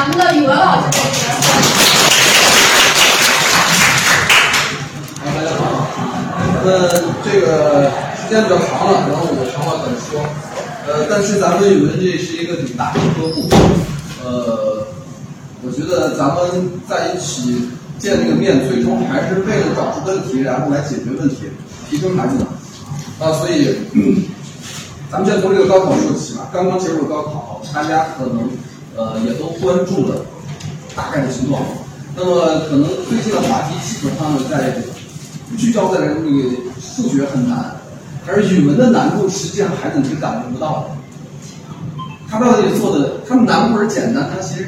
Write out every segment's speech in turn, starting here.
咱们的语文老师。好，大家好。呃，这个时间比较长了，然后我长话短说。呃，但是咱们语文这是一个挺大的科目，呃，我觉得咱们在一起见这个面，最终还是为了找出问题，然后来解决问题，提升孩子的。啊，所以，咱们先从这个高考说起吧。刚刚结束高考，大家可能呃也都关注了大概的情况。那么可能最近的话题基本上在聚焦在那个数学很难，而语文的难度实际上孩子是感觉不到的。他到底做的，他难或者简单，他其实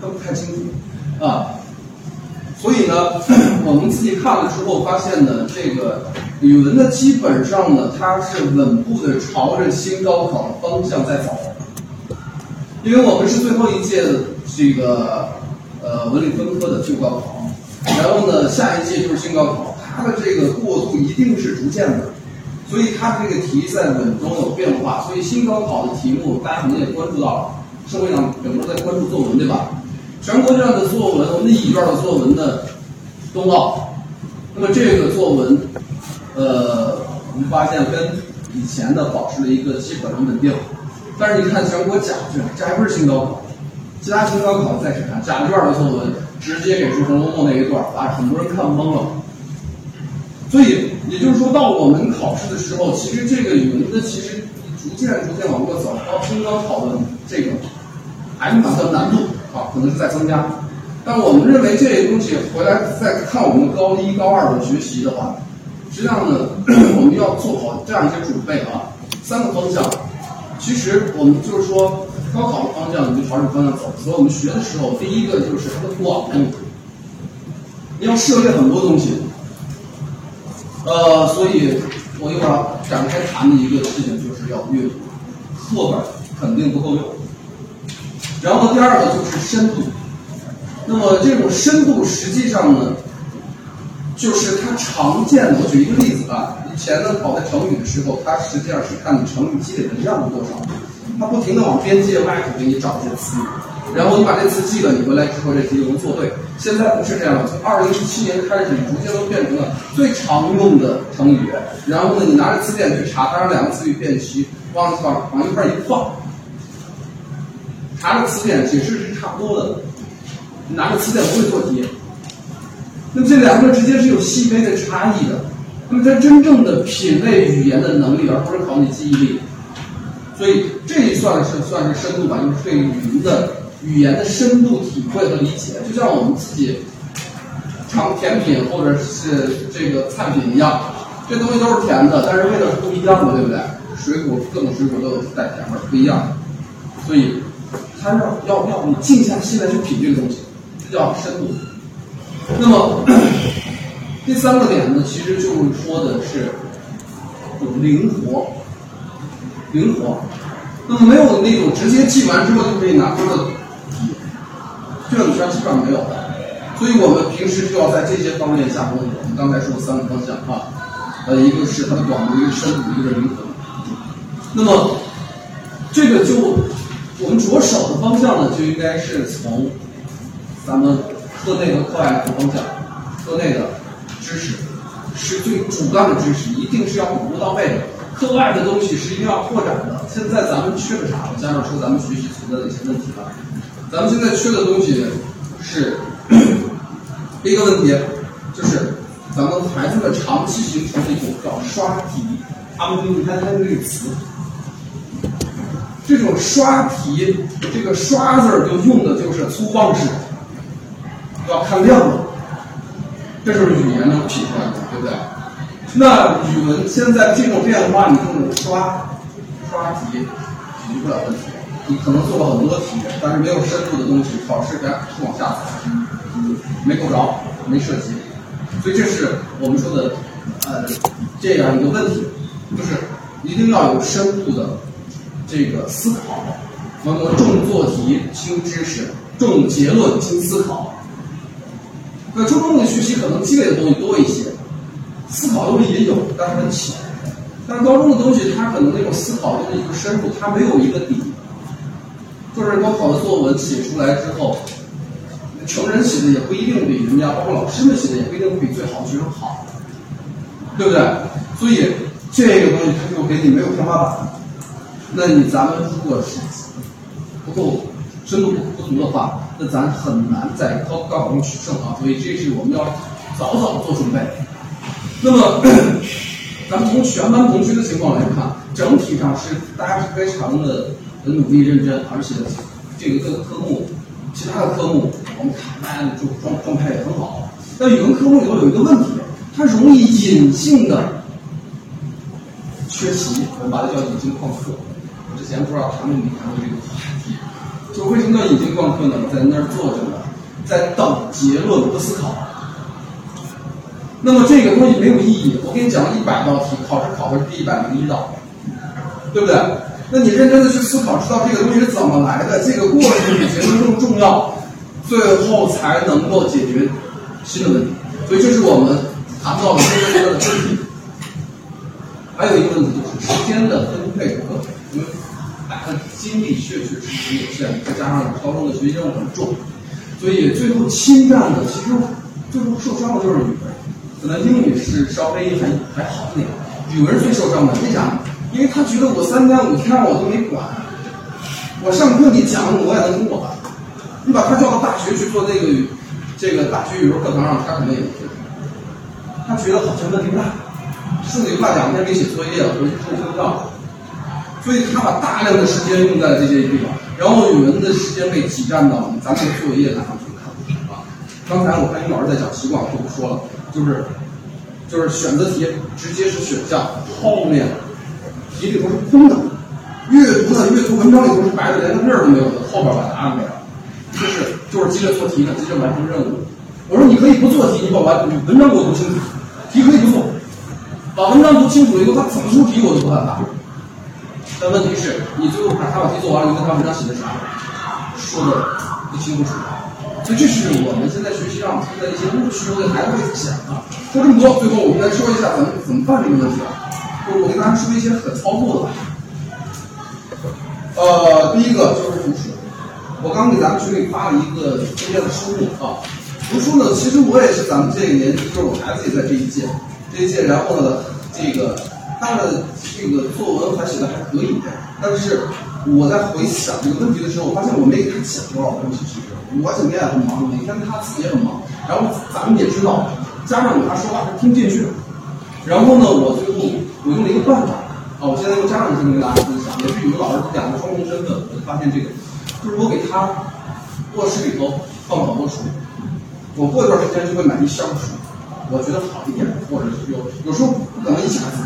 都分不太清楚啊。所以呢，我们自己看了之后发现呢，这个语文呢，基本上呢，它是稳步的朝着新高考的方向在走。因为我们是最后一届这个呃文理分科的旧高考，然后呢，下一届就是新高考，它的这个过渡一定是逐渐的，所以它这个题在稳中有变化，所以新高考的题目大家可能也关注到了，社会上很多人在关注作文，对吧？全国卷的作文，我们的乙卷的作文的冬奥，那么这个作文，呃，我们发现跟以前的保持了一个基本的稳定。但是你看全国甲卷，这还不是新高考，其他新高考再去看甲卷的作文，直接给出《红楼梦》那一段，把很多人看懵了。所以也就是说到我们考试的时候，其实这个语文的其实逐渐逐渐往过走，到新高考的这个 M 码的难度。啊，可能是在增加，但我们认为这些东西回来再看我们高一、高二的学习的话，实际上呢，我们要做好这样一些准备啊。三个方向，其实我们就是说高考的方向，你就朝这个方向走。所以我们学的时候，第一个就是它的广度，你要涉猎很多东西。呃，所以我一会儿展开谈的一个事情。就是要阅读，课本肯定不够用。然后第二个就是深度，那么这种深度实际上呢，就是它常见的。我举一个例子啊，以前呢考在成语的时候，它实际上是看你成语积累的量有多少，它不停的往边界外头给你找这些词语，然后你把这词记了，你回来之后这题就能做对。现在不是这样了，从二零一七年开始，逐渐都变成了最常用的成语。然后呢，你拿着词典去查，当然两个词语变齐，往往往一块一放。查着词典解释是差不多的，你拿着词典不会做题。那这两个之间是有细微的差异的。那么在真正的品味语言的能力，而不是考你记忆力。所以这算是算是深度吧，就是对语言的语言的深度体会和理解。就像我们自己尝甜品或者是这个菜品一样，这东西都是甜的，但是味道是不一样的，对不对？水果各种水果都有带甜味，不一样。所以。他要要要你静下心来去品这个东西，这叫深度。那么第三个点呢，其实就是说的是灵活，灵活。那么没有那种直接记完之后就可以拿出的题，这种上基本上没有。所以我们平时就要在这些方面下功夫。我们刚才说的三个方向啊，呃，一个是它的广度，一个深度，一个是灵活。那么这个就。我们着手的方向呢，就应该是从咱们课内和课外的方向。课内的知识是最主干的知识，一定是要巩固到位的。课外的东西是一定要扩展的。现在咱们缺的啥？我加上说咱们学习存在的一些问题了。咱们现在缺的东西是第一个问题，就是咱们孩子的长期形成的一种叫刷题。他们你看他这个词。这种刷题，这个“刷”字儿就用的就是粗放式，要看量的，这就是语言能品出来的，对不对？那语文现在这种变化，你用刷刷题解决不了问题。你可能做了很多题，但是没有深度的东西，考试该是往下走，没够着，没涉及。所以这是我们说的呃这样一个问题，就是一定要有深度的。这个思考，我们重做题轻知识，重结论轻思考。那初中的学习可能积累的东西多一些，思考东西也有，但是很浅。但高中的东西，它可能那种思考的一个深度，它没有一个底。就是高考的作文写出来之后，成人写的也不一定比人家，包括老师们写的也不一定比最好的学生好，对不对？所以这个东西它就给你没有天花板。那你咱们如果是不够深度不足的话，那咱很难在高高考中取胜啊。所以这是我们要早早做准备。那么，咱们从全班同学的情况来看，整体上是大家是非常的很努力认真，而且这个各个科目，其他的科目我们看大家的状状状态也很好。但语文科目里头有一个问题，它容易隐性的缺席，我们把它叫隐性旷课。我之前不知道谈没谈过这个话题，就为什么叫隐性旷课呢？在那儿坐着呢，在等结论不思考。那么这个东西没有意义。我给你讲了一百道题，考试考的是第一百零一道，对不对？那你认真的去思考，知道这个东西是怎么来的，这个过程比结论更重要，最后才能够解决新的问题。所以这是我们谈到的这个问题。还有一个问题就是时间的分配和他，精力确确实实有限，再加上高中的学习任务很重，所以最后侵占的其实最后受伤的就是语文。可能英语是稍微还还好一点，语文最受伤的，为啥？因为他觉得我三天五天我都没管，我上课你讲我也能跟我吧？你把他叫到大学去做那个这个大学语文课堂上，他可能也不会。他觉得好像问题不大，剩下话两天没写作业，回去听不到，所以他把大量的时间用在了这些地方，然后语文的时间被挤占到咱们作业上去看啊。刚才我看于老师在讲习惯，我就不说了。就是就是选择题。直接是选项，后面题。里头是空的。阅读的，阅读文章里头是白的，连个字儿都没有的，后边把答案给了。就是就是急着做题。呢，急着完成任务。我说你可以不做题，你把完文章给我读清楚，题。可以不做，把文章读清楚了以后，他怎么出题。我都不害怕。但问题是你最后把他把题做完了，你看他文章写的啥，说的不清楚。所以这是我们现在学习上出的一些误区，我给孩子会讲啊。说这么多，最后我们来说一下怎么怎么办这个问题啊。我我给大家说一些可操作的。呃，第一个就是读书。我刚给咱们群里发了一个推荐的书目啊。读书呢，其实我也是咱们这一年，就是我孩子也在这一届，这一届，然后呢，这个他的这个作文还写的还可以，但是我在回想这个问题的时候，我发现我没给他讲多少东西，其实。我整天也很忙，每天他自己也很忙，然后咱们也知道，家长有他说话是听不进去。然后呢，我最后我用了一个办法啊，我现在用家长的身份跟大家分享，也是语文老师两个双重身份，我就发现这个，就是我给他卧室里头放好多书，我过一段时间就会买一箱书，我觉得好一点，或者是有有时候不可能一下子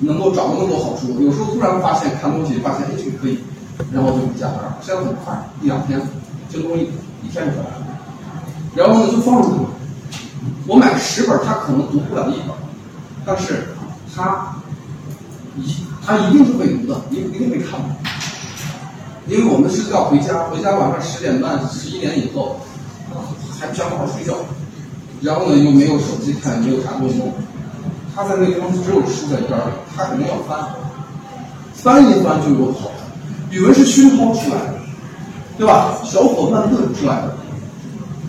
能够找到那么多好书，有时候突然发现看东西发现哎这个可以，然后就加班，现在很快一两天。京东一一天就回来了，然后呢就放着。我买十本，他可能读不了一本，但是他一他一定是会读的，一一定会看的。因为我们是要回家，回家晚上十点半、十一点以后还不想好好睡觉，然后呢又没有手机看，没有啥东西，他在那个地方只有书在一边，他肯定要翻，翻一翻就有好的。语文是熏陶出来的。对吧？小火慢炖出来的。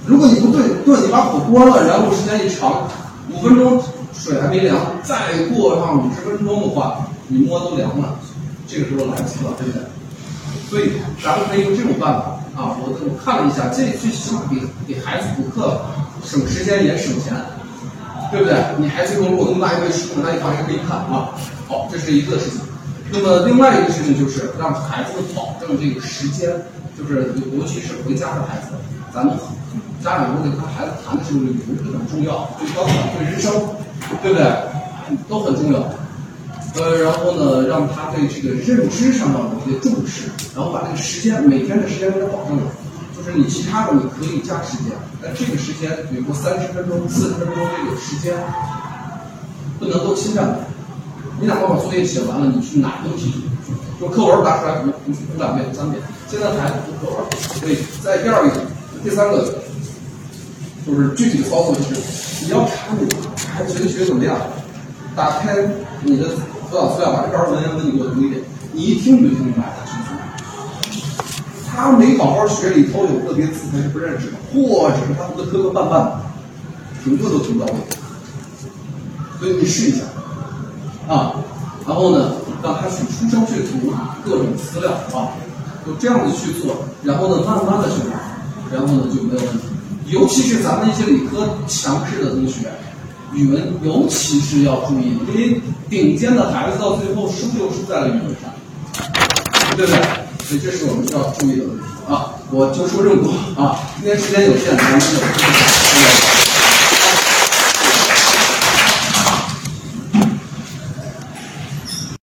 如果你不炖，炖你把火关了，然后时间一长，五分钟水还没凉，再过上五十分钟的话，你摸都凉了，这个时候来不及了，对不对？所以咱们可以用这种办法啊。我我看了一下，这最起码给给孩子补课省时间也省钱，对不对？你孩子如果那么大一堆书，那你放心可以看啊。好，这是一个事情。那么另外一个事情就是让孩子保证这个时间。就是尤其是回家的孩子，咱们家长如果跟孩子谈的时候，语文是很重要，对高考、对人生，对不对？都很重要。呃，然后呢，让他对这个认知上要有一些重视，然后把这个时间每天的时间给他保证了。你其他的你可以加时间，但这个时间，比如说三十分钟、四十分钟这个时间，不能够侵占。你哪怕把作业写完了，你去拿东西，就课文拿出来读读读两遍、三遍。现在孩子读课文，所以在第二个、第三个，就是具体的操作，就是你要查你孩子学的学怎么样，打开你的辅导资料，把这篇文言文你给我读一遍，你一听你就听明白了，他没好好学，里头有个别字他是不认识的，或者是他读的磕磕绊绊的，评论都听不到位。所以你试一下啊，然后呢，让他去出声去读各种资料啊，就这样子去做，然后呢，慢慢的去玩，然后呢就没有问题。尤其是咱们一些理科强势的同学，语文尤其是要注意，因为顶尖的孩子到最后输就输在了语文上，对不对？所以这是我们需要注意的问题啊！我就说这么多啊，今天时间有限，咱们就。